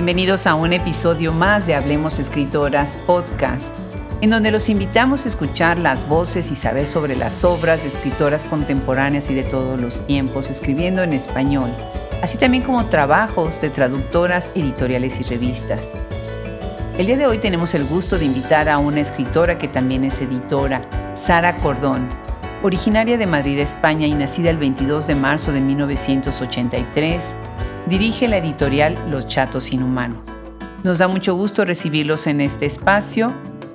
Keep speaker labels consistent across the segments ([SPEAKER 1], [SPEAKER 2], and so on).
[SPEAKER 1] Bienvenidos a un episodio más de Hablemos Escritoras Podcast, en donde los invitamos a escuchar las voces y saber sobre las obras de escritoras contemporáneas y de todos los tiempos, escribiendo en español, así también como trabajos de traductoras, editoriales y revistas. El día de hoy tenemos el gusto de invitar a una escritora que también es editora, Sara Cordón, originaria de Madrid, España y nacida el 22 de marzo de 1983, dirige la editorial Los Chatos Inhumanos. Nos da mucho gusto recibirlos en este espacio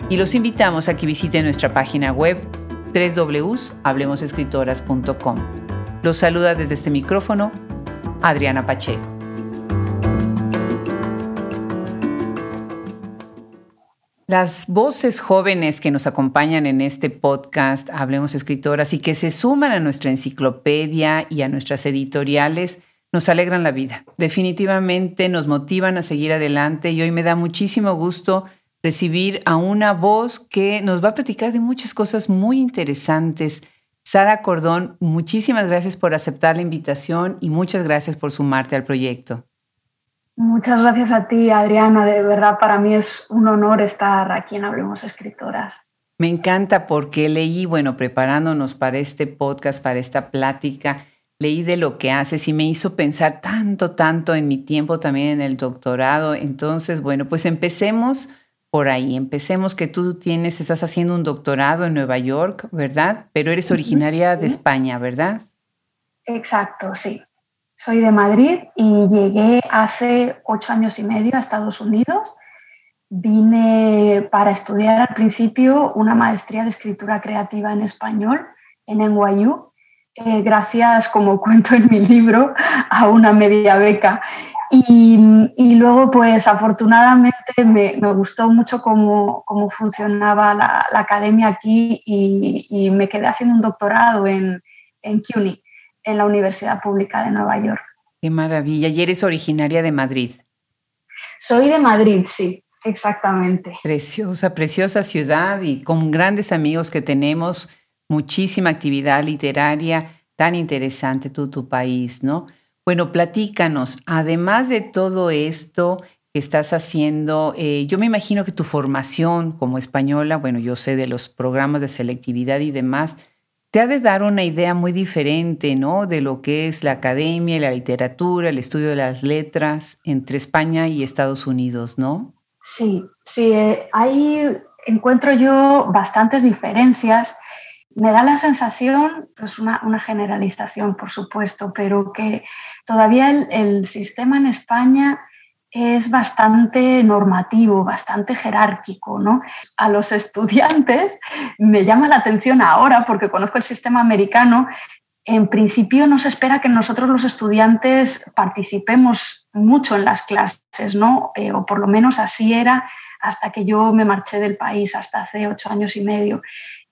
[SPEAKER 1] y los invitamos a que visiten nuestra página web www.hablemosescritoras.com. Los saluda desde este micrófono Adriana Pacheco. Las voces jóvenes que nos acompañan en este podcast, Hablemos Escritoras, y que se suman a nuestra enciclopedia y a nuestras editoriales, nos alegran la vida. Definitivamente nos motivan a seguir adelante y hoy me da muchísimo gusto recibir a una voz que nos va a platicar de muchas cosas muy interesantes. Sara Cordón, muchísimas gracias por aceptar la invitación y muchas gracias por sumarte al proyecto.
[SPEAKER 2] Muchas gracias a ti, Adriana. De verdad, para mí es un honor estar aquí en Hablemos Escritoras.
[SPEAKER 1] Me encanta porque leí, bueno, preparándonos para este podcast, para esta plática, leí de lo que haces y me hizo pensar tanto, tanto en mi tiempo también en el doctorado. Entonces, bueno, pues empecemos por ahí. Empecemos que tú tienes, estás haciendo un doctorado en Nueva York, ¿verdad? Pero eres originaria de España, ¿verdad?
[SPEAKER 2] Exacto, sí. Soy de Madrid y llegué hace ocho años y medio a Estados Unidos. Vine para estudiar al principio una maestría de escritura creativa en español en NYU, eh, gracias, como cuento en mi libro, a una media beca. Y, luego, pues afortunadamente me, gustó mucho cómo, cómo funcionaba la, academia aquí y, y, me quedé haciendo un doctorado en, en CUNY en la Universidad Pública de Nueva York.
[SPEAKER 1] Qué maravilla. ¿Y eres originaria de Madrid?
[SPEAKER 2] Soy de Madrid, sí, exactamente.
[SPEAKER 1] Preciosa, preciosa ciudad y con grandes amigos que tenemos, muchísima actividad literaria, tan interesante tú, tu país, ¿no? Bueno, platícanos, además de todo esto que estás haciendo, eh, yo me imagino que tu formación como española, bueno, yo sé de los programas de selectividad y demás, te ha de dar una idea muy diferente, ¿no? De lo que es la academia, la literatura, el estudio de las letras entre España y Estados Unidos, ¿no?
[SPEAKER 2] Sí, sí, eh, ahí encuentro yo bastantes diferencias. Me da la sensación, es una, generalización, por supuesto, pero que todavía el, el sistema en España es bastante normativo, bastante jerárquico. ¿no? A los estudiantes me llama la atención ahora, porque conozco el sistema americano, en principio no se espera que nosotros los estudiantes participemos mucho en las clases, ¿no? Eh, o por lo menos así era hasta que yo me marché del país, hasta hace ocho años y medio.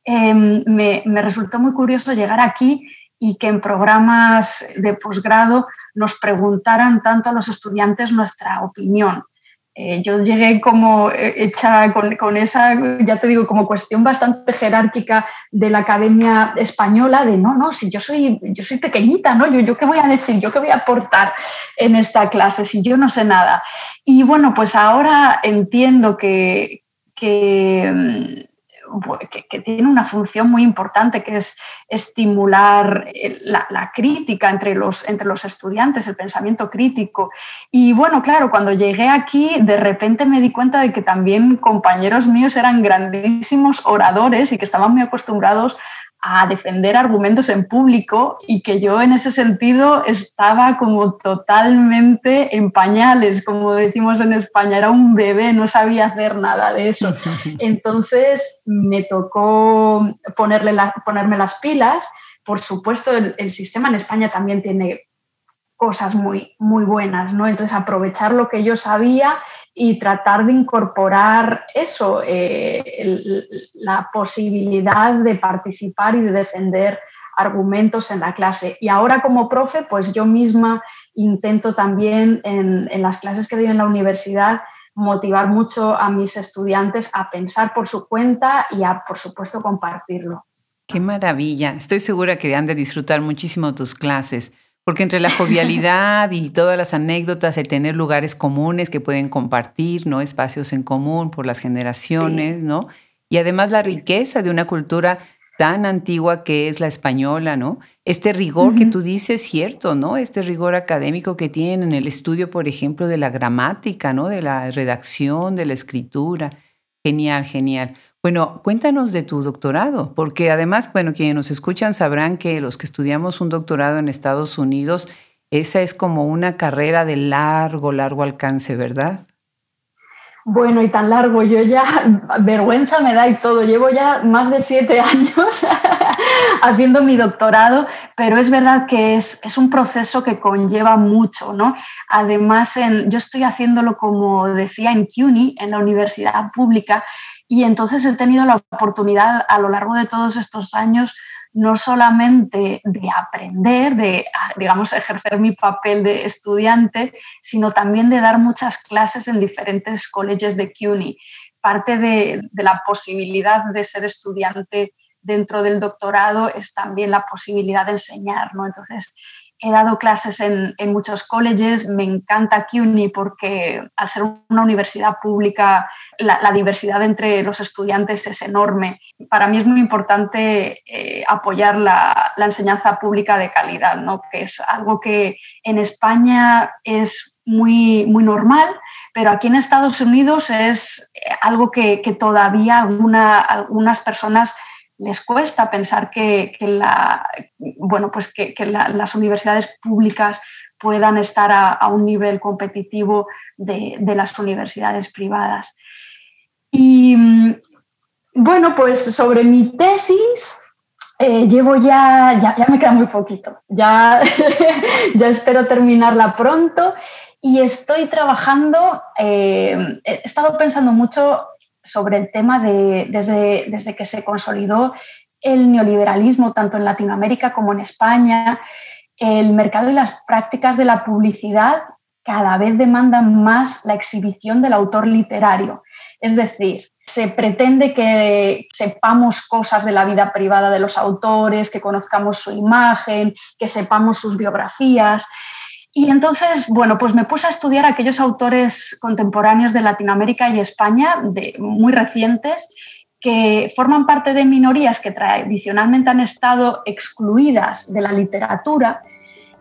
[SPEAKER 2] Em, me, resultó muy curioso llegar aquí y que en programas de posgrado nos preguntaran tanto a los estudiantes nuestra opinión. Eh, yo llegué como eh, hecha con, esa, ya te digo, como cuestión bastante jerárquica de la Academia Española, de no, no, si yo soy, yo soy pequeñita, ¿no? Yo, yo qué voy a decir, yo qué voy a aportar en esta clase si yo no sé nada. Y bueno, pues ahora entiendo que, que que, tiene una función muy importante, que es estimular eh, la, crítica entre los, entre los estudiantes, el pensamiento crítico. Y bueno, claro, cuando llegué aquí, de repente me di cuenta de que también compañeros míos eran grandísimos oradores y que estaban muy acostumbrados a defender argumentos en público y que yo en ese sentido estaba como totalmente en pañales, como decimos en España, era un bebé, no sabía hacer nada de eso. Entonces me tocó ponerle ponerme las pilas. Por supuesto, el, el sistema en España también tiene cosas muy, muy buenas, ¿no? Entonces aprovechar lo que yo sabía y tratar de incorporar eso, eh, la posibilidad de participar y de defender argumentos en la clase. Y ahora como profe, pues yo misma intento también en, en las clases que doy en la universidad motivar mucho a mis estudiantes a pensar por su cuenta y a, por supuesto, compartirlo.
[SPEAKER 1] Qué maravilla. Estoy segura que han de disfrutar muchísimo tus clases. Porque entre la jovialidad y todas las anécdotas, el tener lugares comunes que pueden compartir, ¿no? Espacios en común por las generaciones, ¿no? Y además la riqueza de una cultura tan antigua que es la española, ¿no? Este rigor que tú dices, cierto, ¿no? Este rigor académico que tienen en el estudio, por ejemplo, de la gramática, ¿no? De la redacción, de la escritura. Genial, genial. Bueno, cuéntanos de tu doctorado, porque además, bueno, quienes nos escuchan sabrán que los que estudiamos un doctorado en Estados Unidos, esa es como una carrera de largo, largo alcance, ¿verdad?
[SPEAKER 2] Bueno, y tan largo, yo ya, vergüenza me da y todo, llevo ya más de siete años haciendo mi doctorado, pero es verdad que es, un proceso que conlleva mucho, ¿no? Además, en, yo estoy haciéndolo, como decía, en CUNY, en la universidad pública, y entonces he tenido la oportunidad a lo largo de todos estos años no solamente de aprender, de, digamos, ejercer mi papel de estudiante, sino también de dar muchas clases en diferentes colegios de CUNY. Parte de, la posibilidad de ser estudiante dentro del doctorado es también la posibilidad de enseñar, ¿no? Entonces, he dado clases en, muchos colleges, me encanta CUNY porque al ser una universidad pública la, diversidad entre los estudiantes es enorme. Para mí es muy importante eh, apoyar la, enseñanza pública de calidad, ¿no? que es algo que en España es muy, muy normal, pero aquí en Estados Unidos es algo que, todavía algunas personas les cuesta pensar que, la, bueno, pues que, las universidades públicas puedan estar a, un nivel competitivo de, las universidades privadas. Y bueno, pues sobre mi tesis, eh, llevo ya, ya, me queda muy poquito, ya, ya espero terminarla pronto y estoy trabajando, eh, he estado pensando mucho sobre el tema de, desde, desde que se consolidó el neoliberalismo, tanto en Latinoamérica como en España, el mercado y las prácticas de la publicidad cada vez demandan más la exhibición del autor literario. Es decir, se pretende que sepamos cosas de la vida privada de los autores, que conozcamos su imagen, que sepamos sus biografías. Y entonces, bueno, pues me puse a estudiar aquellos autores contemporáneos de Latinoamérica y España, de, muy recientes, que forman parte de minorías que tradicionalmente han estado excluidas de la literatura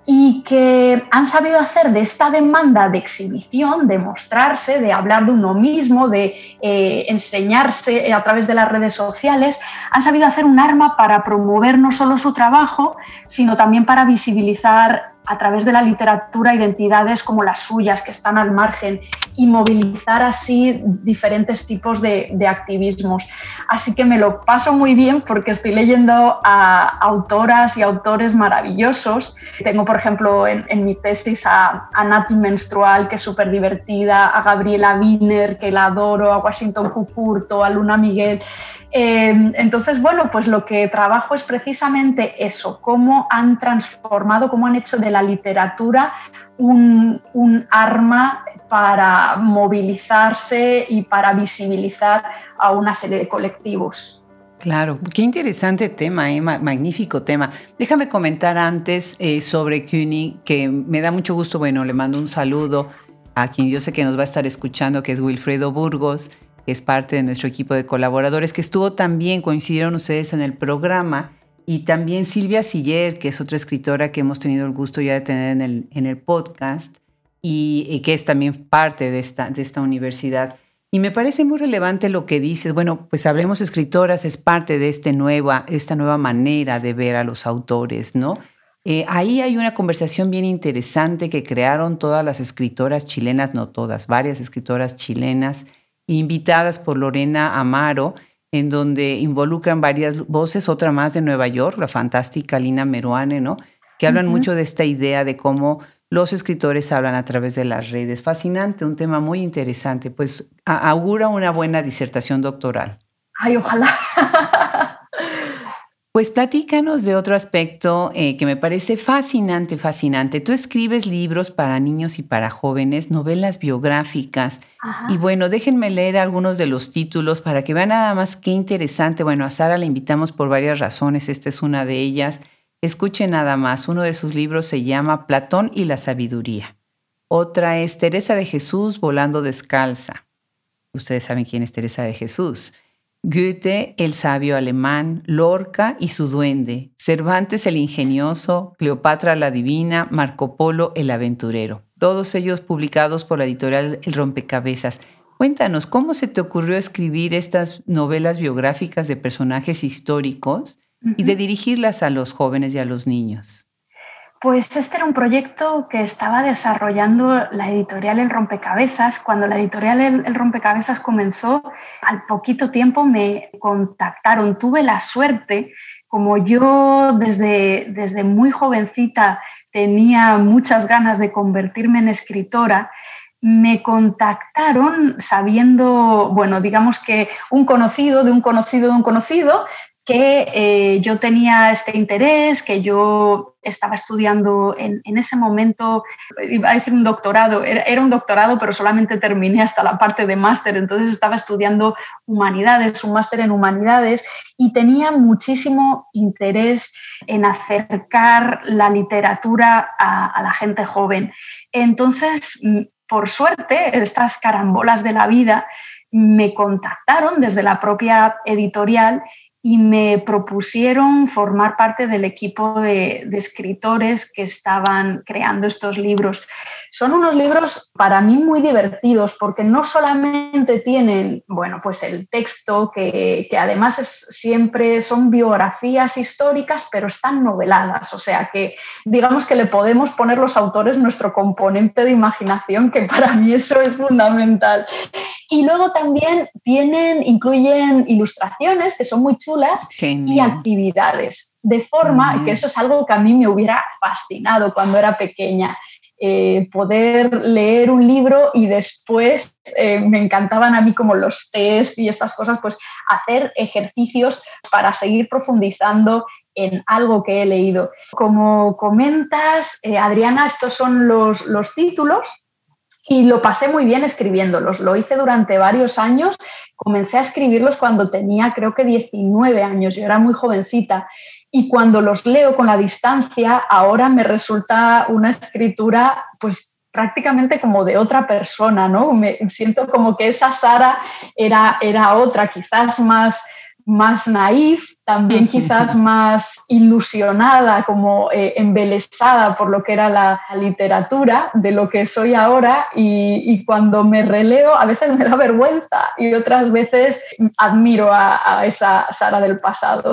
[SPEAKER 2] y que han sabido hacer de esta demanda de exhibición, de mostrarse, de hablar de uno mismo, de eh, enseñarse a través de las redes sociales, han sabido hacer un arma para promover no solo su trabajo, sino también para visibilizar a través de la literatura identidades como las suyas, que están al margen, y movilizar así diferentes tipos de, activismos. Así que me lo paso muy bien porque estoy leyendo a autoras y autores maravillosos. Tengo, por ejemplo, en, mi tesis a, a, Menstrual, que es súper divertida, a Gabriela Wiener, que la adoro, a Washington Cucurto, a Luna Miguel. Em, entonces, bueno, pues lo que trabajo es precisamente eso, cómo han transformado, cómo han hecho de la literatura un, arma para movilizarse y para visibilizar a una serie de colectivos.
[SPEAKER 1] Claro, qué interesante tema, ¿eh? magnífico tema. Déjame comentar antes eh, sobre CUNY, que me da mucho gusto, bueno, le mando un saludo a quien yo sé que nos va a estar escuchando, que es Wilfredo Burgos es parte de nuestro equipo de colaboradores, que estuvo también, coincidieron ustedes en el programa, y también Silvia Siller, que es otra escritora que hemos tenido el gusto ya de tener en el, en el podcast y, que es también parte de esta, de esta universidad. Y me parece muy relevante lo que dices. Bueno, pues Hablemos Escritoras es parte de este nueva, esta nueva manera de ver a los autores, ¿no? Eh, ahí hay una conversación bien interesante que crearon todas las escritoras chilenas, no todas, varias escritoras chilenas, invitadas por Lorena Amaro, en donde involucran varias voces, otra más de Nueva York, la fantástica Lina Meruane, ¿no? Que hablan mucho de esta idea de cómo los escritores hablan a través de las redes. Fascinante, un tema muy interesante. Pues augura una buena disertación doctoral.
[SPEAKER 2] Ay, ojalá.
[SPEAKER 1] Pues platícanos de otro aspecto eh, que me parece fascinante, fascinante. Tú escribes libros para niños y para jóvenes, novelas biográficas. Y bueno, déjenme leer algunos de los títulos para que vean nada más qué interesante. Bueno, a Sara la invitamos por varias razones, esta es una de ellas. Escuche nada más, uno de sus libros se llama Platón y la sabiduría. Otra es Teresa de Jesús volando descalza. Ustedes saben quién es Teresa de Jesús. Goethe, el sabio alemán, Lorca y su duende, Cervantes el ingenioso, Cleopatra la divina, Marco Polo el aventurero. Todos ellos publicados por la editorial El Rompecabezas. Cuéntanos, ¿cómo se te ocurrió escribir estas novelas biográficas de personajes históricos y de dirigirlas a los jóvenes y a los niños?
[SPEAKER 2] Pues este era un proyecto que estaba desarrollando la editorial El Rompecabezas. Cuando la editorial El, Rompecabezas comenzó, al poquito tiempo me contactaron. Tuve la suerte, como yo desde, desde muy jovencita tenía muchas ganas de convertirme en escritora, me contactaron sabiendo, bueno, digamos que un conocido de un conocido de un conocido que eh, yo tenía este interés, que yo estaba estudiando en, ese momento, iba a decir un doctorado, era, un doctorado, pero solamente terminé hasta la parte de máster, entonces estaba estudiando humanidades, un máster en humanidades, y tenía muchísimo interés en acercar la literatura a la gente joven. Entonces, mm, por suerte, estas carambolas de la vida me contactaron desde la propia editorial y me propusieron formar parte del equipo de, escritores que estaban creando estos libros. Son unos libros para mí muy divertidos porque no solamente tienen, bueno, pues el texto, que, además es, siempre son biografías históricas, pero están noveladas, o sea que digamos que le podemos poner los autores nuestro componente de imaginación, que para mí eso es fundamental. Y luego también tienen, incluyen ilustraciones que son muy chulas y actividades. De forma que eso es algo que a mí me hubiera fascinado cuando era pequeña. Eh, poder leer un libro y después eh, me encantaban a mí como los test y estas cosas, pues hacer ejercicios para seguir profundizando en algo que he leído. Como comentas, eh, Adriana, estos son los, los títulos y lo pasé muy bien escribiéndolos. Lo hice durante varios años. Comencé a escribirlos cuando tenía creo que 19 años. Yo era muy jovencita. Y cuando los leo con la distancia, ahora me resulta una escritura pues prácticamente como de otra persona, ¿no? Me siento como que esa Sara era, era otra, quizás más más naif, también quizás más ilusionada, como eh, embelesada por lo que era la, literatura de lo que soy ahora y, cuando me releo a veces me da vergüenza y otras veces admiro a, a esa Sara del pasado.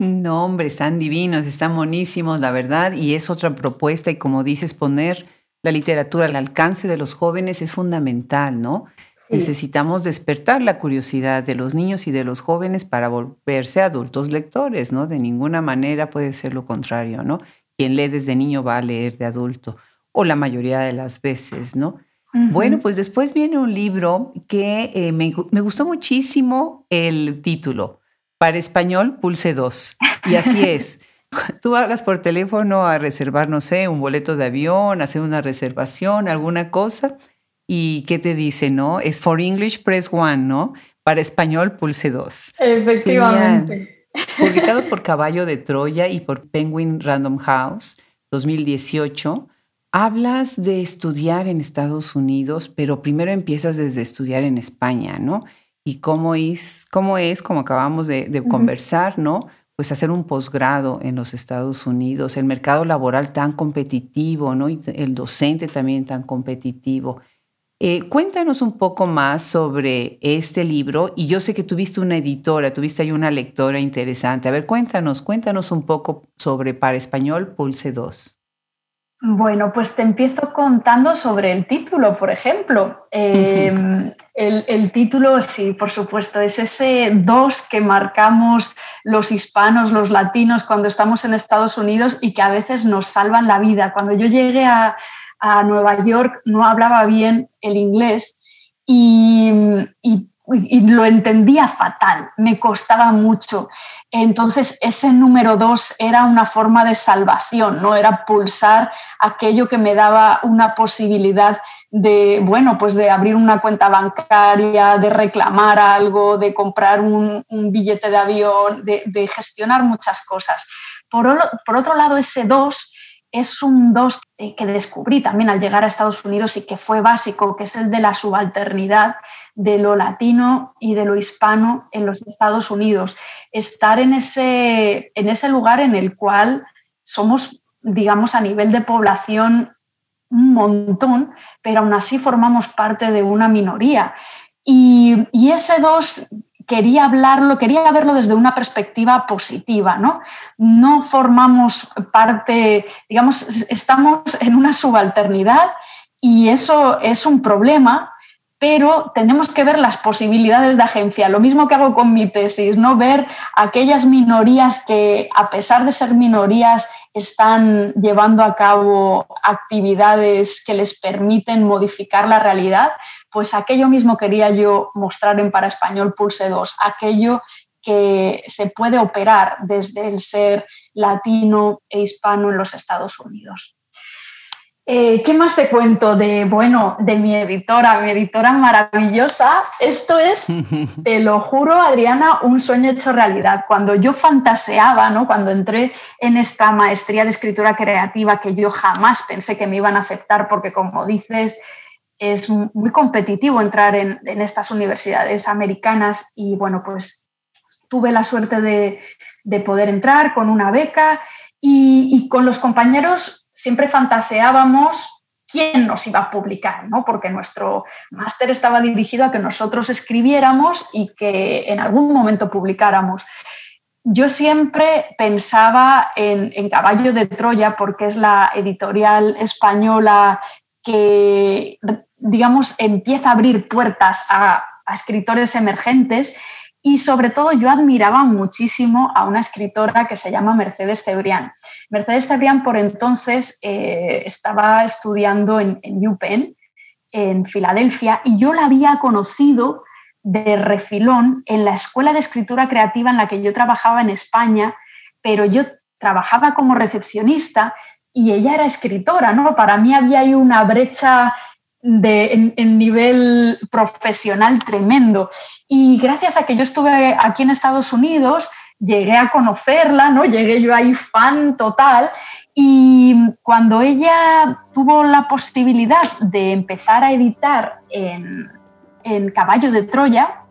[SPEAKER 1] No, hombre, están divinos, están buenísimos, la verdad, y es otra propuesta y como dices, poner la literatura al alcance de los jóvenes es fundamental, ¿no? Necesitamos despertar la curiosidad de los niños y de los jóvenes para volverse adultos lectores, ¿no? De ninguna manera puede ser lo contrario, ¿no? Quien lee desde niño va a leer de adulto, o la mayoría de las veces, ¿no? Bueno, pues después viene un libro que eh, me, me, gustó muchísimo el título. Para español, pulse 2. Y así es. Tú hablas por teléfono a reservar, no sé, un boleto de avión, hacer una reservación, alguna cosa ¿Y qué te dice, no? Es for English Press One, ¿no? Para español Pulse 2.
[SPEAKER 2] Efectivamente.
[SPEAKER 1] Publicado por Caballo de Troya y por Penguin Random House 2018. Hablas de estudiar en Estados Unidos, pero primero empiezas desde estudiar en España, ¿no? Y cómo es, cómo es como acabamos de, conversar, ¿no? Pues hacer un posgrado en los Estados Unidos, el mercado laboral tan competitivo, ¿no? Y el docente también tan competitivo. Eh, cuéntanos un poco más sobre este libro y yo sé que tuviste una editora, tuviste ahí una lectora interesante. A ver, cuéntanos, cuéntanos un poco sobre Para Español Pulse 2.
[SPEAKER 2] Bueno, pues te empiezo contando sobre el título, por ejemplo. Em, el, título, sí, por supuesto, es ese dos que marcamos los hispanos, los latinos, cuando estamos en Estados Unidos y que a veces nos salvan la vida. Cuando yo llegué a, a Nueva York no hablaba bien el inglés y, lo entendía fatal, me costaba mucho. Entonces ese número dos era una forma de salvación, no era pulsar aquello que me daba una posibilidad de, bueno, pues de abrir una cuenta bancaria, de reclamar algo, de comprar un, billete de avión, de, gestionar muchas cosas. Por, por otro lado, ese dos es un dos que descubrí también al llegar a Estados Unidos y que fue básico, que es el de la subalternidad de lo latino y de lo hispano en los Estados Unidos. Estar en ese, en ese lugar en el cual somos, digamos, a nivel de población un montón, pero aún así formamos parte de una minoría. Y, y ese dos quería hablarlo, quería verlo desde una perspectiva positiva, ¿no? No formamos parte, digamos, estamos en una subalternidad y eso es un problema, pero tenemos que ver las posibilidades de agencia. Lo mismo que hago con mi tesis, ¿no? Ver aquellas minorías que, a pesar de ser minorías, están llevando a cabo actividades que les permiten modificar la realidad, pues aquello mismo quería yo mostrar en Para Español Pulse 2, aquello que se puede operar desde el ser latino e hispano en los Estados Unidos. Eh, ¿Qué más te cuento de, bueno, de mi editora, mi editora maravillosa? Esto es, te lo juro, Adriana, un sueño hecho realidad. Cuando yo fantaseaba, ¿no? cuando entré en esta maestría de escritura creativa que yo jamás pensé que me iban a aceptar porque, como dices, es muy competitivo entrar en, estas universidades americanas y, bueno, pues tuve la suerte de, poder entrar con una beca y, y con los compañeros siempre fantaseábamos quién nos iba a publicar, ¿no? porque nuestro máster estaba dirigido a que nosotros escribiéramos y que en algún momento publicáramos. Yo siempre pensaba en, Caballo de Troya porque es la editorial española que, digamos, empieza a abrir puertas a, a escritores emergentes y sobre todo yo admiraba muchísimo a una escritora que se llama Mercedes Cebrián. Mercedes Cebrián por entonces eh, estaba estudiando en, en UPenn, en Filadelfia, y yo la había conocido de refilón en la escuela de escritura creativa en la que yo trabajaba en España, pero yo trabajaba como recepcionista y ella era escritora, ¿no? Para mí había ahí una brecha de, en, nivel profesional tremendo. Y gracias a que yo estuve aquí en Estados Unidos, llegué a conocerla, ¿no? Llegué yo ahí fan total. Y cuando ella tuvo la posibilidad de empezar a editar en, en Caballo de Troya,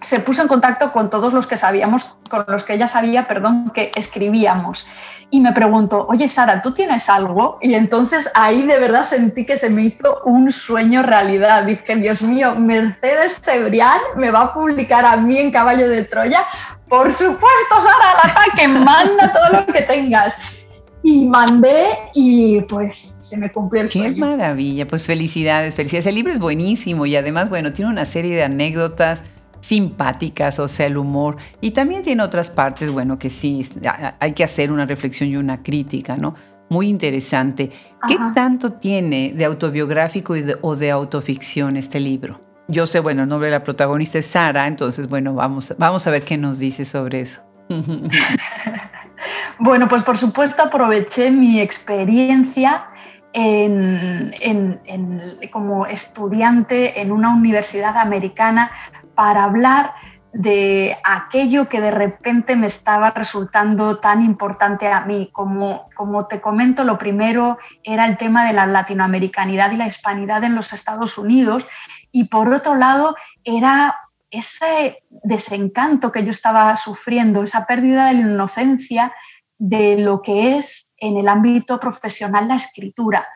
[SPEAKER 2] se puso en contacto con todos los que sabíamos, con los que ella sabía, perdón, que escribíamos y me preguntó, oye Sara, ¿tú tienes algo? Y entonces ahí de verdad sentí que se me hizo un sueño realidad. Dije, Dios mío, Mercedes Cebrián me va a publicar a mí en Caballo de Troya. Por supuesto, Sara, al ataque, manda todo lo que tengas. Y mandé y pues se me cumplió el sueño.
[SPEAKER 1] Qué maravilla, pues felicidades, felicidades. El libro es buenísimo y además, bueno, tiene una serie de anécdotas simpáticas, o sea, el humor. Y también tiene otras partes, bueno, que sí, hay que hacer una reflexión y una crítica, ¿no? Muy interesante. ¿Qué tanto tiene de autobiográfico o de autoficción este libro? Yo sé, bueno, el nombre de la protagonista es Sara, entonces, bueno, vamos, vamos a ver qué nos dice sobre eso.
[SPEAKER 2] bueno, pues por supuesto aproveché mi experiencia como estudiante en una universidad americana para hablar de aquello que de repente me estaba resultando tan importante a mí. Como, como te comento, lo primero era el tema de la latinoamericanidad y la hispanidad en los Estados Unidos y por otro lado era ese desencanto que yo estaba sufriendo, esa pérdida de la inocencia de lo que es en el ámbito profesional la escritura.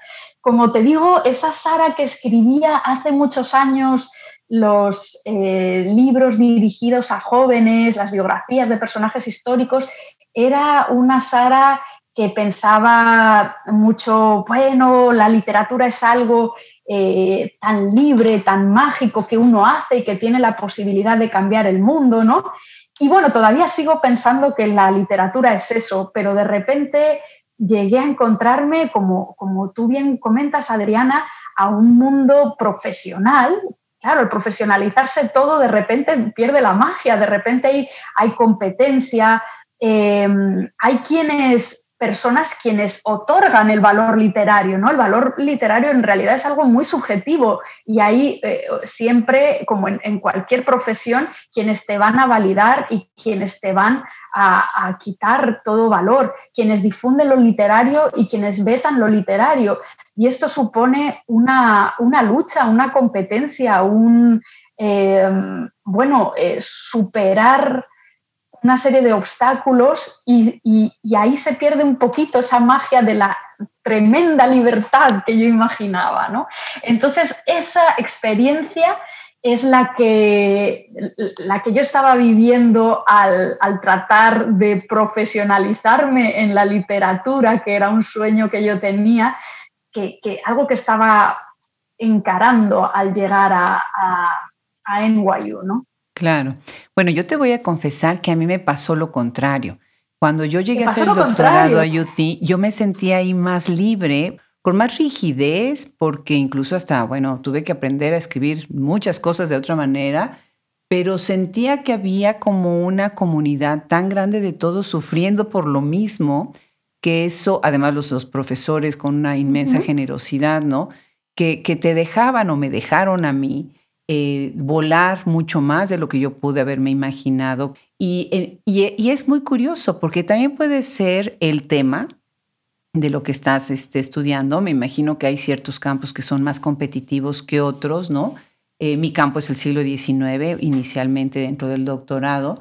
[SPEAKER 2] Como te digo, esa Sara que escribía hace muchos años los eh, libros dirigidos a jóvenes, las biografías de personajes históricos, era una Sara que pensaba mucho, bueno, la literatura es algo eh, tan libre, tan mágico que uno hace y que tiene la posibilidad de cambiar el mundo, ¿no? Y bueno, todavía sigo pensando que la literatura es eso, pero de repente llegué a encontrarme, como, como tú bien comentas, Adriana, a un mundo profesional. Claro, el profesionalizarse todo de repente pierde la magia, de repente hay, hay competencia, em, hay quienes personas quienes otorgan el valor literario, ¿no? El valor literario en realidad es algo muy subjetivo y ahí eh, siempre, como en, cualquier profesión, quienes te van a validar y quienes te van a, quitar todo valor, quienes difunden lo literario y quienes vetan lo literario. Y esto supone una, lucha, una competencia, un, eh, bueno, eh, superar una serie de obstáculos y, ahí se pierde un poquito esa magia de la tremenda libertad que yo imaginaba. ¿no? Entonces, esa experiencia es la que, la que yo estaba viviendo al, tratar de profesionalizarme en la literatura, que era un sueño que yo tenía, que, algo que estaba encarando al llegar a, a, NYU.
[SPEAKER 1] Claro. Bueno, yo te voy a confesar que a mí me pasó lo contrario. Cuando yo llegué a hacer el doctorado a UT, yo me sentía ahí más libre, con más rigidez, porque incluso hasta, bueno, tuve que aprender a escribir muchas cosas de otra manera, pero sentía que había como una comunidad tan grande de todos sufriendo por lo mismo, que eso, además los, los profesores con una inmensa generosidad, ¿no? Que, que te dejaban o me dejaron a mí eh, volar mucho más de lo que yo pude haberme imaginado. Eh, y, es muy curioso porque también puede ser el tema de lo que estás este, estudiando. Me imagino que hay ciertos campos que son más competitivos que otros, ¿no? Eh, mi campo es el siglo XIX, inicialmente dentro del doctorado,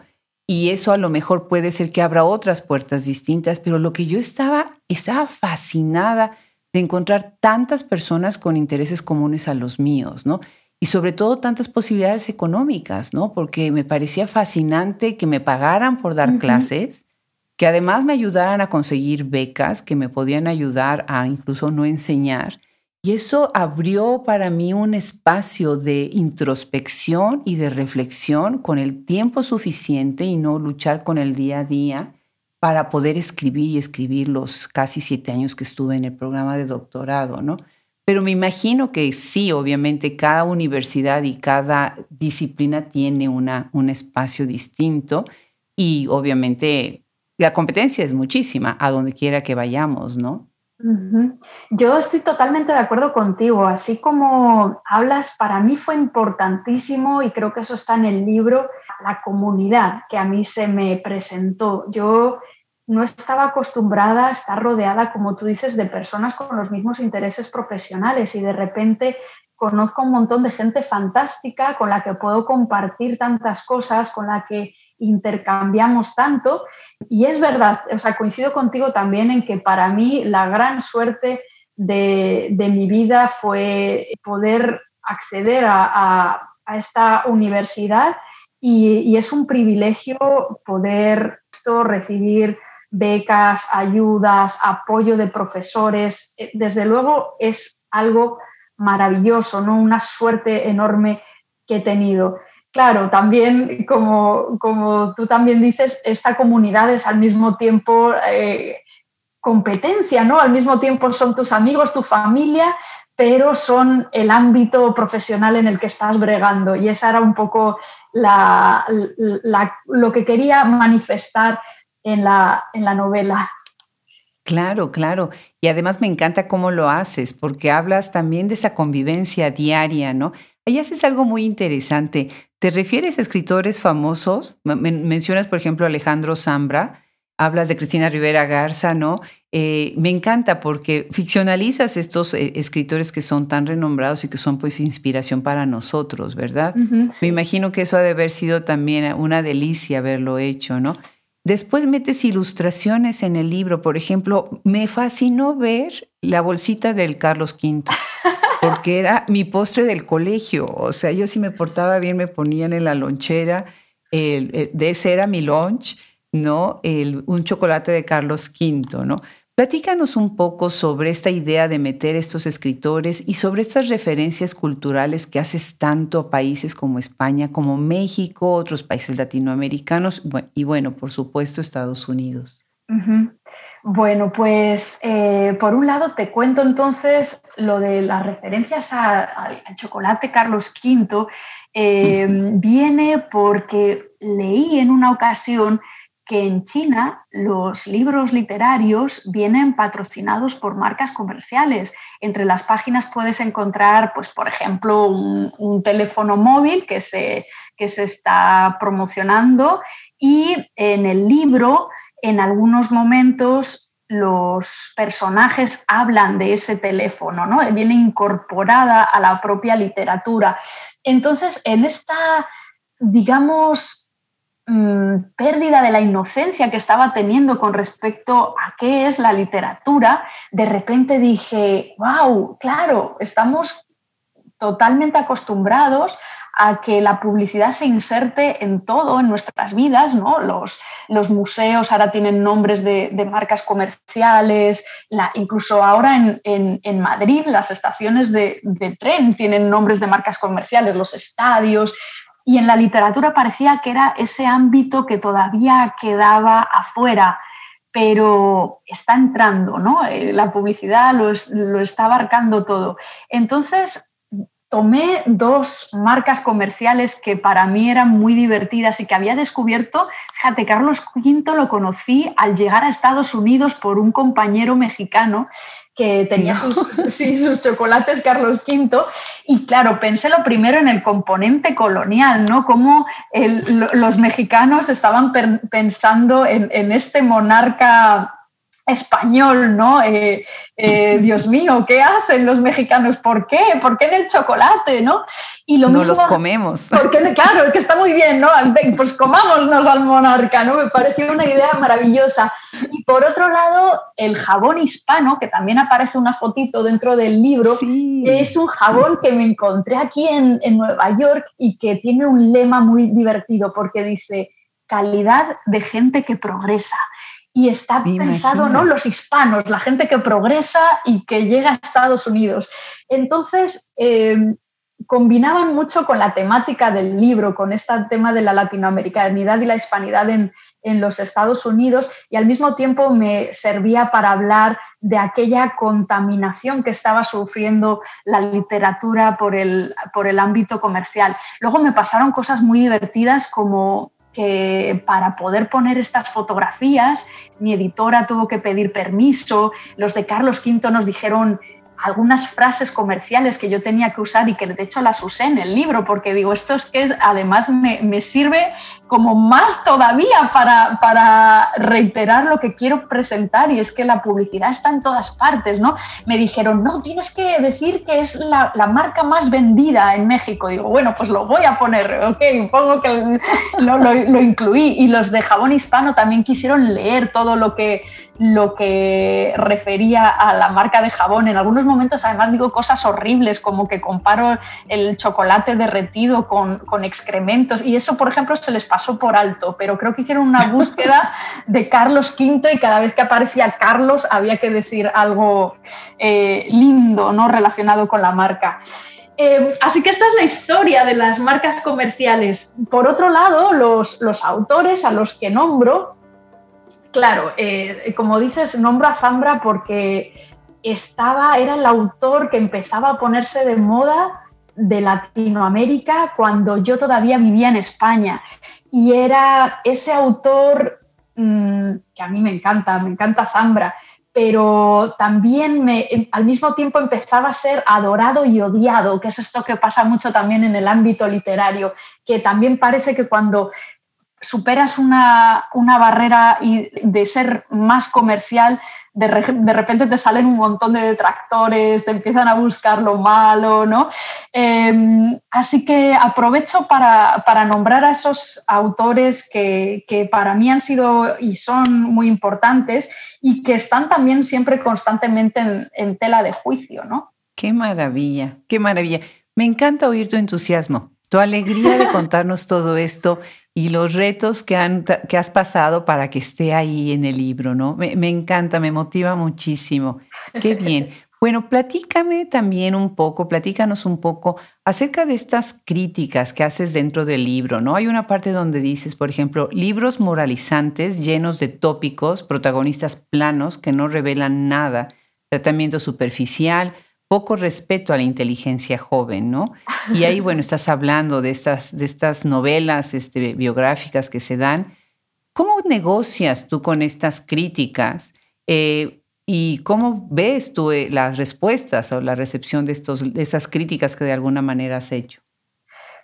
[SPEAKER 1] y eso a lo mejor puede ser que abra otras puertas distintas, pero lo que yo estaba, estaba fascinada de encontrar tantas personas con intereses comunes a los míos, ¿no? Y sobre todo tantas posibilidades económicas, ¿no? Porque me parecía fascinante que me pagaran por dar clases, que además me ayudaran a conseguir becas, que me podían ayudar a incluso no enseñar. Y eso abrió para mí un espacio de introspección y de reflexión con el tiempo suficiente y no luchar con el día a día para poder escribir y escribir los casi siete años que estuve en el programa de doctorado, ¿no? Pero me imagino que sí, obviamente cada universidad y cada disciplina tiene una, un espacio distinto y obviamente la competencia es muchísima a donde quiera que vayamos, ¿no?
[SPEAKER 2] Yo estoy totalmente de acuerdo contigo. Así como hablas, para mí fue importantísimo y creo que eso está en el libro, la comunidad que a mí se me presentó. Yo no estaba acostumbrada a estar rodeada, como tú dices, de personas con los mismos intereses profesionales y de repente conozco un montón de gente fantástica con la que puedo compartir tantas cosas, con la que intercambiamos tanto. Y es verdad, o sea, coincido contigo también en que para mí la gran suerte de, mi vida fue poder acceder a, esta universidad y, y, es un privilegio poder recibir becas, ayudas, apoyo de profesores. Eh, desde luego es algo maravilloso, ¿no? Una suerte enorme que he tenido. Claro, también, como, como tú también dices, esta comunidad es al mismo tiempo eh, competencia, ¿no? Al mismo tiempo son tus amigos, tu familia, pero son el ámbito profesional en el que estás bregando. Y esa era un poco lo que quería manifestar en la, en la novela.
[SPEAKER 1] Claro, claro. Y además me encanta cómo lo haces, porque hablas también de esa convivencia diaria, ¿no? Ahí haces algo muy interesante. ¿Te refieres a escritores famosos? mencionas, por ejemplo, Alejandro Zambra, hablas de Cristina Rivera Garza, ¿no? Eh, me encanta porque ficcionalizas estos eh, escritores que son tan renombrados y que son pues inspiración para nosotros, ¿verdad? Me imagino que eso ha de haber sido también una delicia haberlo hecho, ¿no? Después metes ilustraciones en el libro. Por ejemplo, me fascinó ver la bolsita del Carlos V, porque era mi postre del colegio. O sea, yo si me portaba bien me ponían en la lonchera, el, eh, de ese era mi lunch, ¿no? El, un chocolate de Carlos V, ¿no? Platícanos un poco sobre esta idea de meter estos escritores y sobre estas referencias culturales que haces tanto a países como España, como México, otros países latinoamericanos y bueno, por supuesto Estados Unidos.
[SPEAKER 2] Bueno, pues eh, por un lado te cuento entonces lo de las referencias al chocolate Carlos V. Eh, viene porque leí en una ocasión que en China los libros literarios vienen patrocinados por marcas comerciales. Entre las páginas puedes encontrar, pues, por ejemplo, un, teléfono móvil que se, que se está promocionando y en el libro en algunos momentos los personajes hablan de ese teléfono, ¿no? Viene incorporada a la propia literatura. Entonces, en esta, digamos, mm, pérdida de la inocencia que estaba teniendo con respecto a qué es la literatura, de repente dije, wow, claro, estamos totalmente acostumbrados a que la publicidad se inserte en todo, en nuestras vidas, ¿no? Los, los museos ahora tienen nombres de, marcas comerciales, la, incluso ahora en, Madrid las estaciones de, de tren tienen nombres de marcas comerciales, los estadios, y en la literatura parecía que era ese ámbito que todavía quedaba afuera, pero está entrando, ¿no? Eh, la publicidad lo, lo, está abarcando todo. Entonces, tomé dos marcas comerciales que para mí eran muy divertidas y que había descubierto. Fíjate, Carlos V lo conocí al llegar a Estados Unidos por un compañero mexicano que tenía sus, chocolates Carlos V. Y claro, pensé lo primero en el componente colonial, ¿no? Cómo los mexicanos estaban pensando en este monarca español, ¿no? Eh, eh, Dios mío, ¿qué hacen los mexicanos? ¿Por qué? ¿Por qué en el chocolate, no?
[SPEAKER 1] Y lo no los comemos.
[SPEAKER 2] Porque, claro, que está muy bien, ¿no? Pues comámonos al monarca, ¿no? Me pareció una idea maravillosa. Y por otro lado, el jabón hispano, que también aparece una fotito dentro del libro, es un jabón que me encontré aquí en, en Nueva York y que tiene un lema muy divertido porque dice calidad de gente que progresa y está pensado, ¿no? Los hispanos, la gente que progresa y que llega a Estados Unidos. Entonces, eh, combinaban mucho con la temática del libro, con este tema de la latinoamericanidad y la hispanidad en, los Estados Unidos y al mismo tiempo me servía para hablar de aquella contaminación que estaba sufriendo la literatura por el, por el ámbito comercial. Luego me pasaron cosas muy divertidas como que para poder poner estas fotografías mi editora tuvo que pedir permiso, los de Carlos V nos dijeron algunas frases comerciales que yo tenía que usar y que de hecho las usé en el libro, porque digo, esto es que además me, sirve como más todavía para, para, reiterar lo que quiero presentar y es que la publicidad está en todas partes, ¿no? Me dijeron, no, tienes que decir que es la, la marca más vendida en México. Digo, bueno, pues lo voy a poner, ok, pongo que lo, lo incluí y los de Jabón Hispano también quisieron leer todo lo que lo que refería a la marca de jabón. En algunos momentos además digo cosas horribles como que comparo el chocolate derretido con, excrementos y eso por ejemplo se les pasó por alto, pero creo que hicieron una búsqueda de Carlos V y cada vez que aparecía Carlos había que decir algo eh, lindo ¿no? relacionado con la marca. Eh, así que esta es la historia de las marcas comerciales. Por otro lado, los, los autores a los que nombro Claro, eh, como dices, nombro a Zambra porque estaba, era el autor que empezaba a ponerse de moda de Latinoamérica cuando yo todavía vivía en España. Y era ese autor mm, que a mí me encanta, me encanta Zambra, pero también me, al mismo tiempo empezaba a ser adorado y odiado, que es esto que pasa mucho también en el ámbito literario, que también parece que cuando superas una, barrera y de ser más comercial, de, repente te salen un montón de detractores, te empiezan a buscar lo malo, ¿no? Em, así que aprovecho para, nombrar a esos autores que, para mí han sido y son muy importantes y que están también siempre constantemente en, en tela de juicio, ¿no?
[SPEAKER 1] Qué maravilla, qué maravilla. Me encanta oír tu entusiasmo, tu alegría de contarnos todo esto y los retos que, han, que has pasado para que esté ahí en el libro, ¿no? Me, encanta, me motiva muchísimo. Qué bien. Bueno, platícame también un poco, platícanos un poco acerca de estas críticas que haces dentro del libro, ¿no? Hay una parte donde dices, por ejemplo, libros moralizantes llenos de tópicos, protagonistas planos que no revelan nada, tratamiento superficial, poco respeto a la inteligencia joven, ¿no? Y ahí, bueno, estás hablando de estas, de estas novelas este, biográficas que se dan. ¿Cómo negocias tú con estas críticas? Eh, ¿Y cómo ves tú eh, las respuestas o la recepción de, estos, de estas críticas que de alguna manera has hecho?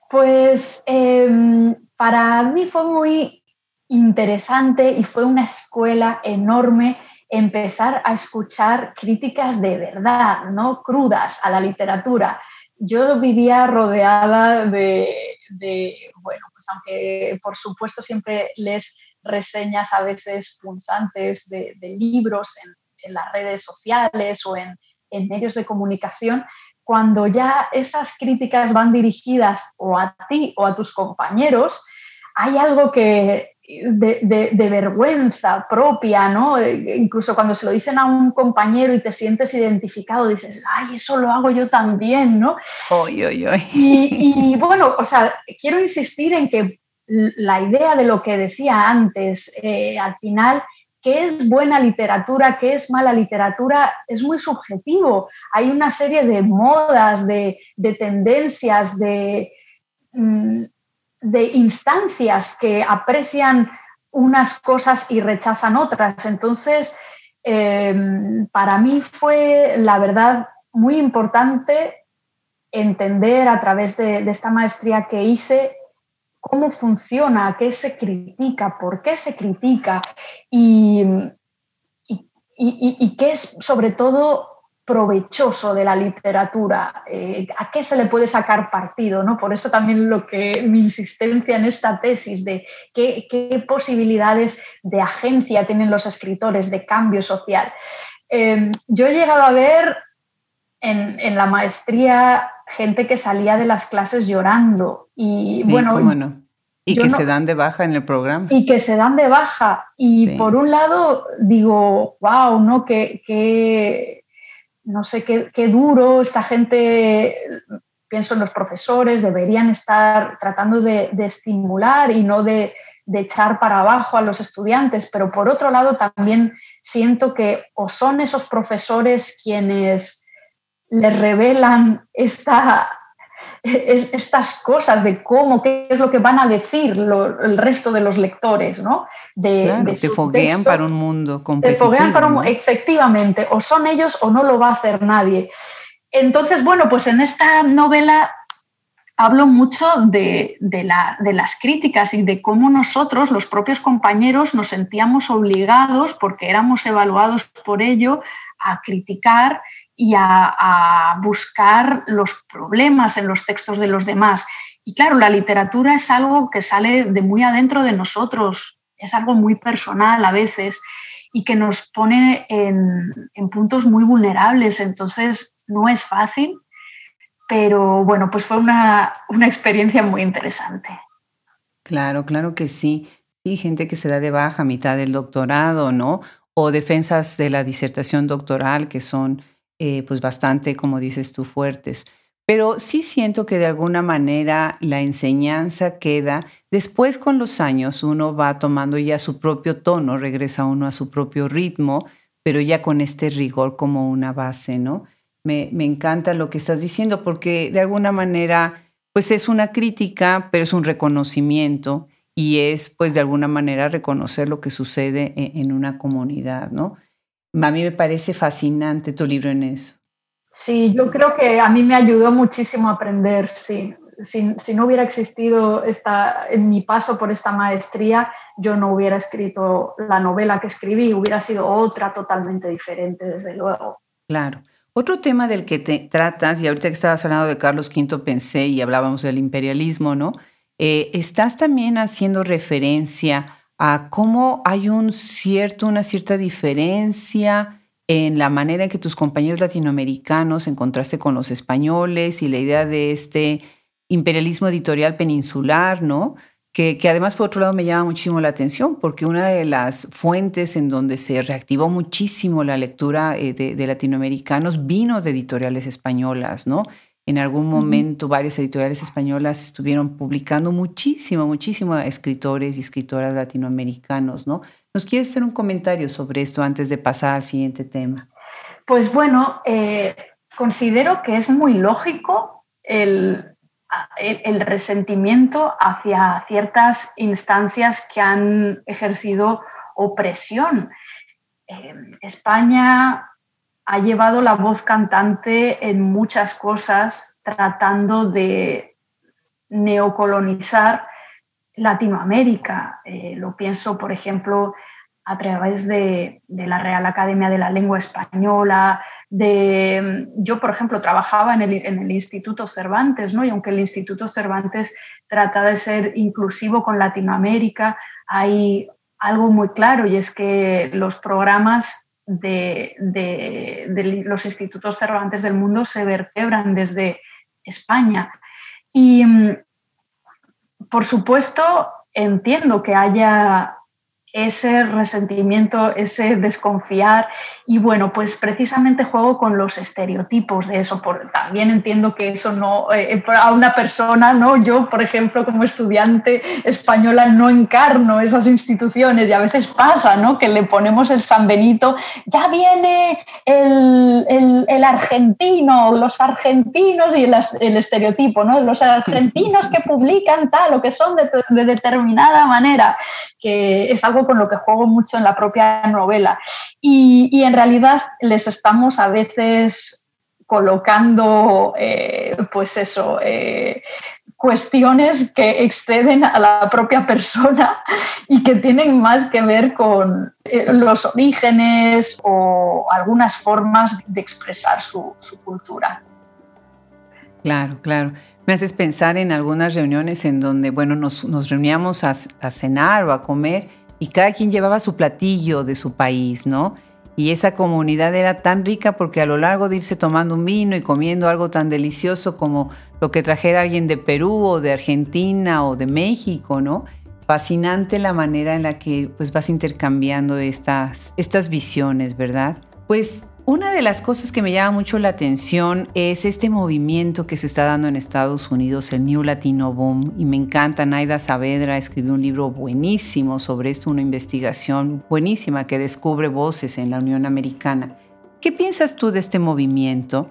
[SPEAKER 2] Pues em, para mí fue muy interesante y fue una escuela enorme empezar a escuchar críticas de verdad, no crudas a la literatura. Yo vivía rodeada de, bueno, pues aunque por supuesto siempre les reseñas a veces punzantes de, libros en, en las redes sociales o en, medios de comunicación, cuando ya esas críticas van dirigidas o a ti o a tus compañeros, hay algo que de, vergüenza propia, ¿no? Incluso cuando se lo dicen a un compañero y te sientes identificado, dices, ay, eso lo hago yo también, ¿no? Y, bueno, o sea, quiero insistir en que la idea de lo que decía antes, eh, al final qué es buena literatura, qué es mala literatura, es muy subjetivo. Hay una serie de modas, de, tendencias, mm, de, instancias que aprecian unas cosas y rechazan otras. Entonces, em, para mí fue, la verdad, muy importante entender a través de esta maestría que hice cómo funciona, qué se critica, por qué se critica y, y, qué es sobre todo provechoso de la literatura, eh, a qué se le puede sacar partido, ¿no? Por eso también lo que mi insistencia en esta tesis de qué, posibilidades de agencia tienen los escritores de cambio social. Em, yo he llegado a ver en, en, la maestría gente que salía de las clases llorando y bueno...
[SPEAKER 1] Y que se dan de baja en el programa.
[SPEAKER 2] Y que se dan de baja. Y por un lado digo, wow, ¿no? Que, no sé, qué, duro esta gente, pienso en los profesores, deberían estar tratando de, estimular y no de, de, echar para abajo a los estudiantes. Pero por otro lado también siento que o son esos profesores quienes les revelan esta estas cosas de cómo, qué es lo que van a decir el resto de los lectores, ¿no?
[SPEAKER 1] De, te foguean para un mundo competitivo.
[SPEAKER 2] Te foguean para un efectivamente, o son ellos o no lo va a hacer nadie. Entonces, bueno, pues en esta novela hablo mucho de, de, las críticas y de cómo nosotros, los propios compañeros, nos sentíamos obligados, porque éramos evaluados por ello, a criticar y a, buscar los problemas en los textos de los demás. Y claro, la literatura es algo que sale de muy adentro de nosotros, es algo muy personal a veces y que nos pone en, en puntos muy vulnerables. Entonces, no es fácil, pero bueno, pues fue una, una experiencia muy interesante.
[SPEAKER 1] Claro, claro que sí. Sí, gente que se da de baja a mitad del doctorado, ¿no? O defensas de la disertación doctoral que son eh, pues bastante, como dices tú, fuertes. Pero sí siento que de alguna manera la enseñanza queda, después con los años uno va tomando ya su propio tono, regresa uno a su propio ritmo, pero ya con este rigor como una base, ¿no? Me, me encanta lo que estás diciendo porque de alguna manera pues es una crítica, pero es un reconocimiento y es pues de alguna manera reconocer lo que sucede en, en una comunidad, ¿no? A mí me parece fascinante tu libro en eso.
[SPEAKER 2] Sí, yo creo que a mí me ayudó muchísimo a aprender, sí. Si, si, no hubiera existido esta, en mi paso por esta maestría, yo no hubiera escrito la novela que escribí, hubiera sido otra totalmente diferente, desde luego.
[SPEAKER 1] Claro. Otro tema del que te tratas, y ahorita que estabas hablando de Carlos V pensé y hablábamos del imperialismo, ¿no? Eh, estás también haciendo referencia a cómo hay un cierto, una cierta diferencia en la manera en que tus compañeros latinoamericanos encontraste con los españoles y la idea de este imperialismo editorial peninsular, ¿no? que, además por otro lado me llama muchísimo la atención porque una de las fuentes en donde se reactivó muchísimo la lectura eh, de, latinoamericanos vino de editoriales españolas, ¿no? En algún momento varias editoriales españolas estuvieron publicando muchísimo, muchísimo a escritores y escritoras latinoamericanos, ¿no? ¿Nos quieres hacer un comentario sobre esto antes de pasar al siguiente tema?
[SPEAKER 2] Pues bueno, eh, considero que es muy lógico el el, resentimiento hacia ciertas instancias que han ejercido opresión. Eh, España ha llevado la voz cantante en muchas cosas tratando de neocolonizar Latinoamérica. Eh, lo pienso, por ejemplo, a través de, la Real Academia de la Lengua Española, de, yo, por ejemplo, trabajaba en el, Instituto Cervantes, ¿no? y aunque el Instituto Cervantes trata de ser inclusivo con Latinoamérica, hay algo muy claro y es que los programas de, los institutos Cervantes del mundo se vertebran desde España. Y, mm, por supuesto, entiendo que haya ese resentimiento, ese desconfiar. Y bueno, pues precisamente juego con los estereotipos de eso. Por, también entiendo que eso no, eh, eh, a una persona, ¿no? Yo, por ejemplo, como estudiante española, no encarno esas instituciones y a veces pasa, ¿no? Que le ponemos el San Benito, ya viene el, el, argentino, los argentinos y el, estereotipo, ¿no? Los argentinos que publican tal o que son de, de determinada manera, que es algo con lo que juego mucho en la propia novela. Y, en realidad les estamos a veces colocando, eh, pues eso, eh, cuestiones que exceden a la propia persona y que tienen más que ver con eh, los orígenes o algunas formas de expresar su, cultura.
[SPEAKER 1] Claro, claro. Me haces pensar en algunas reuniones en donde, bueno, nos, reuníamos a, a cenar o a comer y cada quien llevaba su platillo de su país, ¿no? Y esa comunidad era tan rica porque a lo largo de irse tomando un vino y comiendo algo tan delicioso como lo que trajera alguien de Perú o de Argentina o de México, ¿no? Fascinante la manera en la que pues vas intercambiando estas, estas visiones, ¿verdad? Pues una de las cosas que me llama mucho la atención es este movimiento que se está dando en Estados Unidos, el New Latino Boom, y me encanta. Naida Saavedra escribió un libro buenísimo sobre esto, una investigación buenísima que descubre voces en la Unión Americana. ¿Qué piensas tú de este movimiento?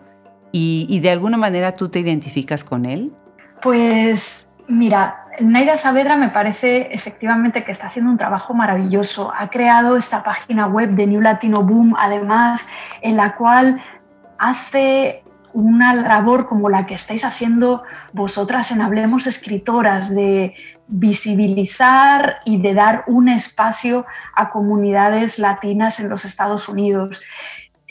[SPEAKER 1] ¿Y, y de alguna manera tú te identificas con él?
[SPEAKER 2] Pues mira, Naida Saavedra me parece efectivamente que está haciendo un trabajo maravilloso. Ha creado esta página web de New Latino Boom, además, en la cual hace una labor como la que estáis haciendo vosotras en Hablemos Escritoras, de visibilizar y de dar un espacio a comunidades latinas en los Estados Unidos.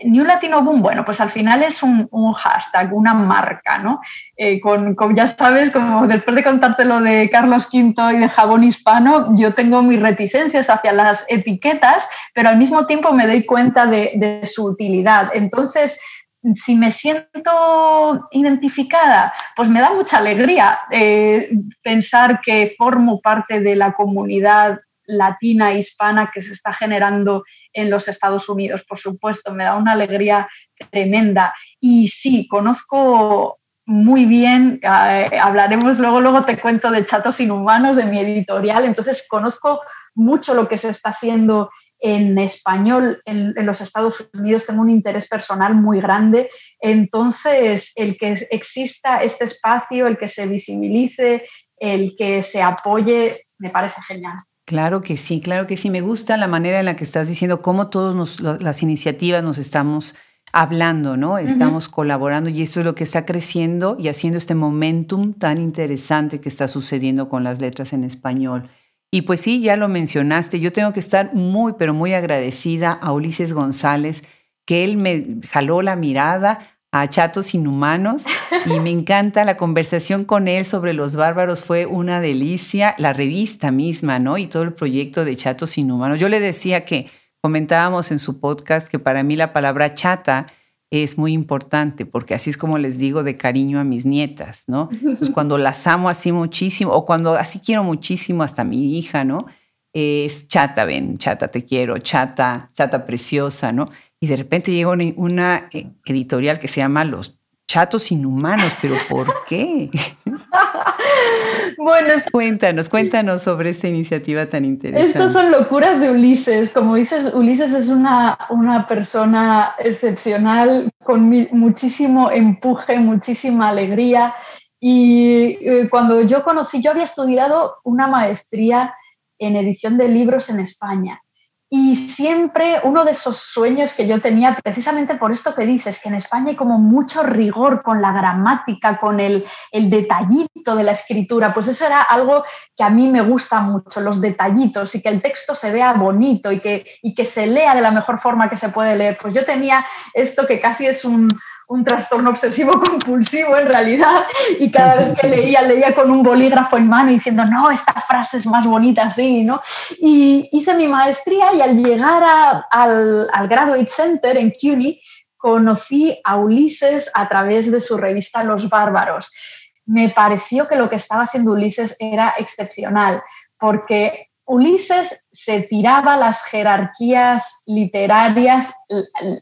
[SPEAKER 2] New Latino Boom, bueno, pues al final es un, hashtag, una marca, ¿no? Eh, con, ya sabes, como después de contarte lo de Carlos V y de jabón hispano, yo tengo mis reticencias hacia las etiquetas, pero al mismo tiempo me doy cuenta de, su utilidad. Entonces, si me siento identificada, pues me da mucha alegría eh, pensar que formo parte de la comunidad latina, hispana que se está generando en los Estados Unidos, por supuesto, me da una alegría tremenda. Y sí, conozco muy bien, eh, hablaremos luego, luego te cuento de Chatos Inhumanos, de mi editorial, entonces conozco mucho lo que se está haciendo en español en, en, los Estados Unidos, tengo un interés personal muy grande, entonces el que exista este espacio, el que se visibilice, el que se apoye, me parece genial.
[SPEAKER 1] Claro que sí, claro que sí. Me gusta la manera en la que estás diciendo cómo todas las iniciativas nos estamos hablando, ¿no? Estamos colaborando y esto es lo que está creciendo y haciendo este momentum tan interesante que está sucediendo con las letras en español. Y pues sí, ya lo mencionaste, yo tengo que estar muy, pero muy agradecida a Ulises González, que él me jaló la mirada a Chatos Inhumanos y me encanta la conversación con él sobre los bárbaros, fue una delicia, la revista misma, ¿no? Y todo el proyecto de Chatos Inhumanos. Yo le decía que comentábamos en su podcast que para mí la palabra chata es muy importante porque así es como les digo de cariño a mis nietas, ¿no? Pues cuando las amo así muchísimo o cuando así quiero muchísimo hasta mi hija, ¿no? Es chata, ven, chata, te quiero, chata, chata preciosa, ¿no? Y de repente llega una eh, editorial que se llama Los chatos inhumanos, pero ¿por qué? bueno, cuéntanos, cuéntanos sobre esta iniciativa tan interesante.
[SPEAKER 2] Estas son locuras de Ulises. Como dices, Ulises es una, una persona excepcional, con muchísimo empuje, muchísima alegría. Y eh, cuando yo conocí, yo había estudiado una maestría en edición de libros en España. Y siempre uno de esos sueños que yo tenía, precisamente por esto que dices, que en España hay como mucho rigor con la gramática, con el, el, detallito de la escritura, pues eso era algo que a mí me gusta mucho, los detallitos y que el texto se vea bonito y que, y que se lea de la mejor forma que se puede leer. Pues yo tenía esto que casi es un, un trastorno obsesivo compulsivo en realidad y cada vez que leía, leía con un bolígrafo en mano diciendo, no, esta frase es más bonita así, ¿no? Y hice mi maestría y al llegar al, al Graduate Center en CUNY, conocí a Ulises a través de su revista Los Bárbaros. Me pareció que lo que estaba haciendo Ulises era excepcional, porque Ulises se tiraba las jerarquías literarias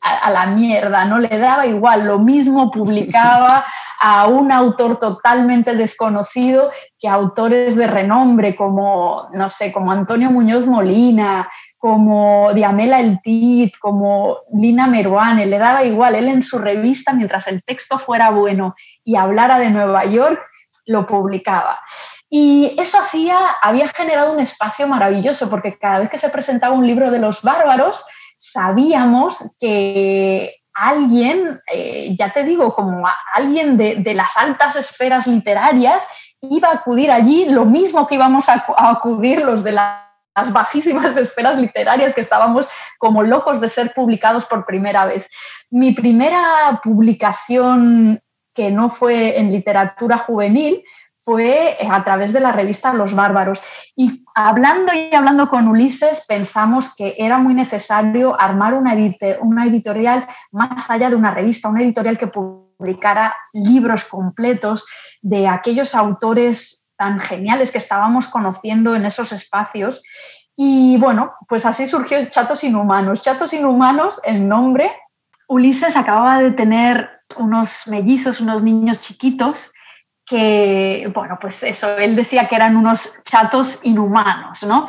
[SPEAKER 2] a la mierda, no le daba igual, lo mismo publicaba a un autor totalmente desconocido que autores de renombre como, no sé, como Antonio Muñoz Molina, como Diamela El Tit, como Lina Meruane, le daba igual, él en su revista, mientras el texto fuera bueno y hablara de Nueva York, lo publicaba. Y eso hacía, había generado un espacio maravilloso, porque cada vez que se presentaba un libro de los bárbaros, sabíamos que alguien, eh, ya te digo, como alguien de, las altas esferas literarias, iba a acudir allí, lo mismo que íbamos a, acudir los de las bajísimas esferas literarias que estábamos como locos de ser publicados por primera vez. Mi primera publicación que no fue en literatura juvenil fue eh, a través de la revista Los Bárbaros. Y hablando y hablando con Ulises, pensamos que era muy necesario armar una, una editorial más allá de una revista, una editorial que publicara libros completos de aquellos autores tan geniales que estábamos conociendo en esos espacios. Y bueno, pues así surgió Chatos Inhumanos. Chatos Inhumanos, el nombre, Ulises acababa de tener unos mellizos, unos niños chiquitos, que, bueno, pues eso, él decía que eran unos chatos inhumanos, ¿no?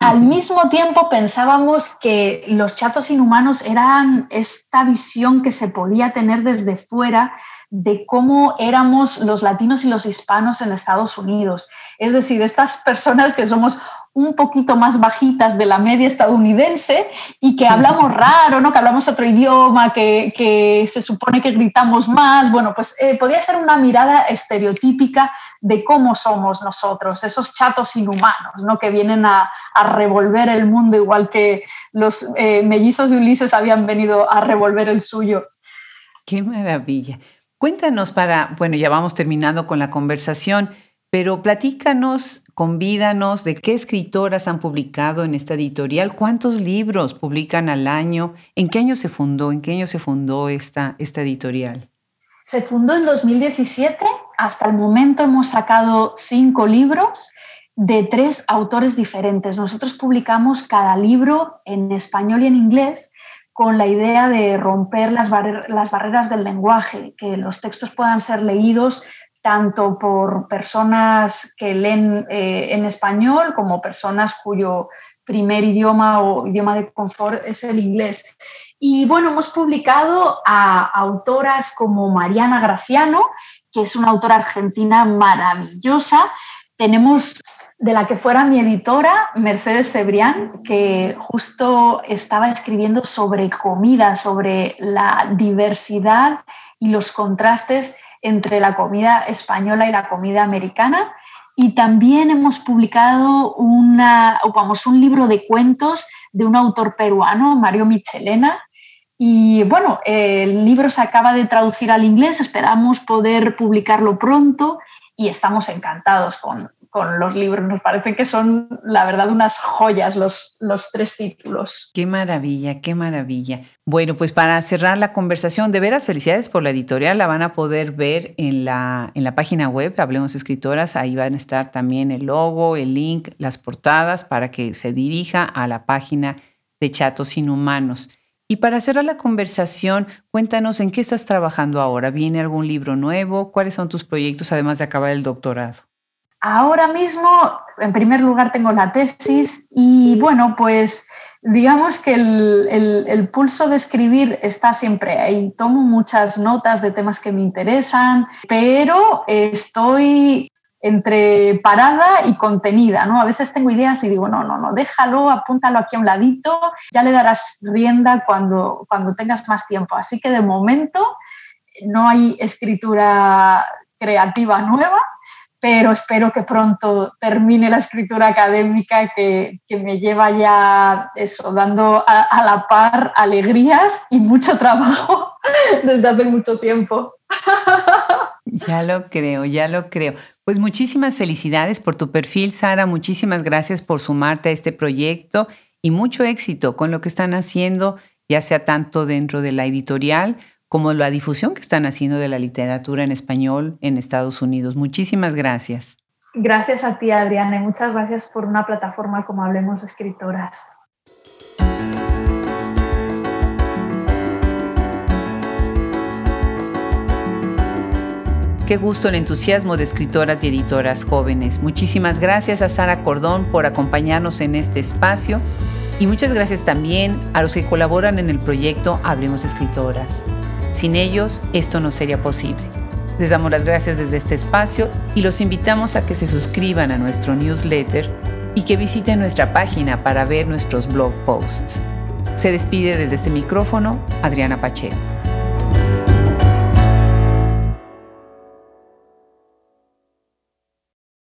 [SPEAKER 2] Al mismo tiempo pensábamos que los chatos inhumanos eran esta visión que se podía tener desde fuera de cómo éramos los latinos y los hispanos en Estados Unidos. Es decir, estas personas que somos un poquito más bajitas de la media estadounidense y que hablamos raro, ¿no? que hablamos otro idioma, que, se supone que gritamos más. Bueno, pues eh, podía ser una mirada estereotípica de cómo somos nosotros, esos chatos inhumanos, ¿no? que vienen a, revolver el mundo igual que los eh, mellizos de Ulises habían venido a revolver el suyo.
[SPEAKER 1] Qué maravilla. Cuéntanos para, bueno, ya vamos terminando con la conversación. Pero platícanos, convídanos de qué escritoras han publicado en esta editorial, cuántos libros publican al año, en qué año se fundó, en qué año se fundó esta, esta editorial.
[SPEAKER 2] Se fundó en 2017, hasta el momento hemos sacado cinco libros de tres autores diferentes. Nosotros publicamos cada libro en español y en inglés con la idea de romper las, las barreras del lenguaje, que los textos puedan ser leídos tanto por personas que leen eh, en español como personas cuyo primer idioma o idioma de confort es el inglés. Y bueno, hemos publicado a autoras como Mariana Graciano, que es una autora argentina maravillosa. Tenemos de la que fuera mi editora, Mercedes Cebrián, que justo estaba escribiendo sobre comida, sobre la diversidad y los contrastes entre la comida española y la comida americana. Y también hemos publicado una, vamos, un libro de cuentos de un autor peruano, Mario Michelena. Y bueno, el libro se acaba de traducir al inglés, esperamos poder publicarlo pronto y estamos encantados con, con los libros. Nos parece que son, la verdad, unas joyas los, los tres títulos.
[SPEAKER 1] Qué maravilla, qué maravilla. Bueno, pues para cerrar la conversación, de veras felicidades por la editorial, la van a poder ver en la, en la página web, Hablemos Escritoras, ahí van a estar también el logo, el link, las portadas para que se dirija a la página de Chatos Inhumanos. Y para cerrar la conversación, cuéntanos en qué estás trabajando ahora. ¿Viene algún libro nuevo? ¿Cuáles son tus proyectos además de acabar el doctorado?
[SPEAKER 2] Ahora mismo, en primer lugar, tengo la tesis y bueno, pues digamos que el, pulso de escribir está siempre ahí. Tomo muchas notas de temas que me interesan, pero estoy entre parada y contenida, ¿no? A veces tengo ideas y digo, no, no, no, déjalo, apúntalo aquí a un ladito, ya le darás rienda cuando, cuando tengas más tiempo. Así que de momento no hay escritura creativa nueva, pero espero que pronto termine la escritura académica que, me lleva ya eso, dando a, a, la par alegrías y mucho trabajo desde hace mucho tiempo.
[SPEAKER 1] Ya lo creo, ya lo creo. Pues muchísimas felicidades por tu perfil, Sara. Muchísimas gracias por sumarte a este proyecto y mucho éxito con lo que están haciendo, ya sea tanto dentro de la editorial como la difusión que están haciendo de la literatura en español en Estados Unidos. Muchísimas gracias.
[SPEAKER 2] Gracias a ti, Adriana, y muchas gracias por una plataforma como Hablemos Escritoras.
[SPEAKER 1] Qué gusto el entusiasmo de escritoras y editoras jóvenes. Muchísimas gracias a Sara Cordón por acompañarnos en este espacio y muchas gracias también a los que colaboran en el proyecto Hablemos Escritoras. Sin ellos, esto no sería posible. Les damos las gracias desde este espacio y los invitamos a que se suscriban a nuestro newsletter y que visiten nuestra página para ver nuestros blog posts. Se despide desde este micrófono Adriana Pacheco.